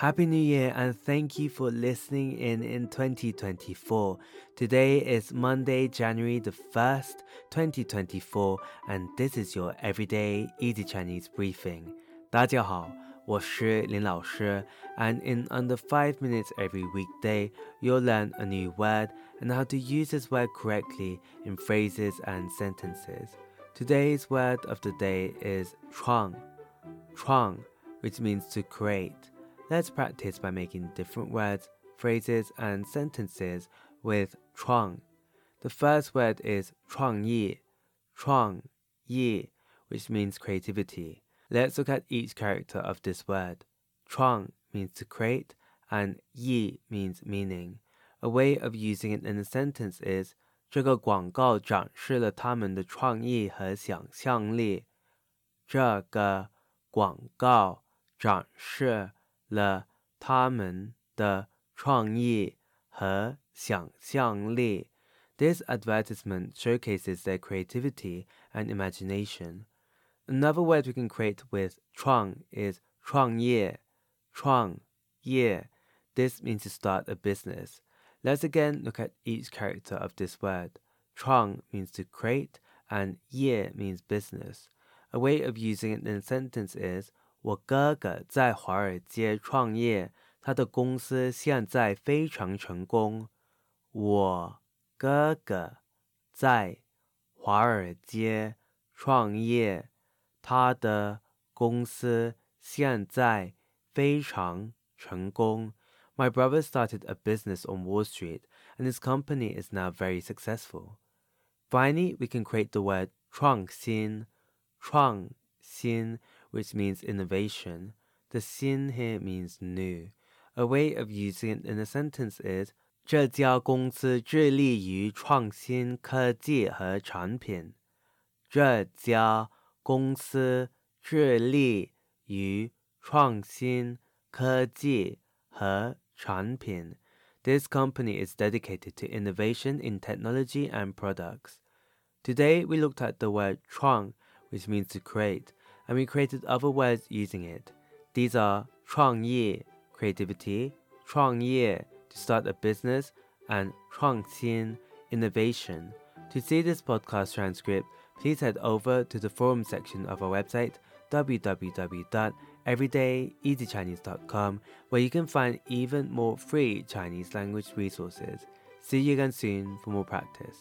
Happy New Year and thank you for listening in in 2024. Today is Monday, January the 1st, 2024, and this is your everyday easy Chinese briefing. 大家好，我是林老师, and in under 5 minutes every weekday, you'll learn a new word and how to use this word correctly in phrases and sentences. Today's word of the day is 创,创, which means to create. Let's practice by making different words, phrases, and sentences with 创. The first word is 创业,创业, which means creativity. Let's look at each character of this word. 创 means to create, and 业 means meaning. A way of using it in a sentence is 这个广告展示了他们的创意和想象力。这个广告展示 了他们的创意和想象力。This advertisement showcases their creativity and imagination. Another word we can create with 创 is 创业,创业. This means to start a business. Let's again look at each character of this word. 创 means to create and 业 means business. A way of using it in a sentence is 我哥哥在华尔街创业，他的公司现在非常成功。我哥哥在华尔街创业，他的公司现在非常成功。My brother started a business on Wall Street, and his company is now very successful. Finally, we can create the word 创新，创新 which means innovation. The xin here means new. A way of using it in a sentence is 这家公司致力于创新科技和产品。这家公司致力于创新科技和产品。This company is dedicated to innovation in technology and products. Today we looked at the word 创, which means to create, and we created other words using it. These are 创意 creativity, 创业 to start a business, and 创新 innovation. To see this podcast transcript, please head over to the forum section of our website www.everydayeasychinese.com where you can find even more free Chinese language resources. See you again soon for more practice.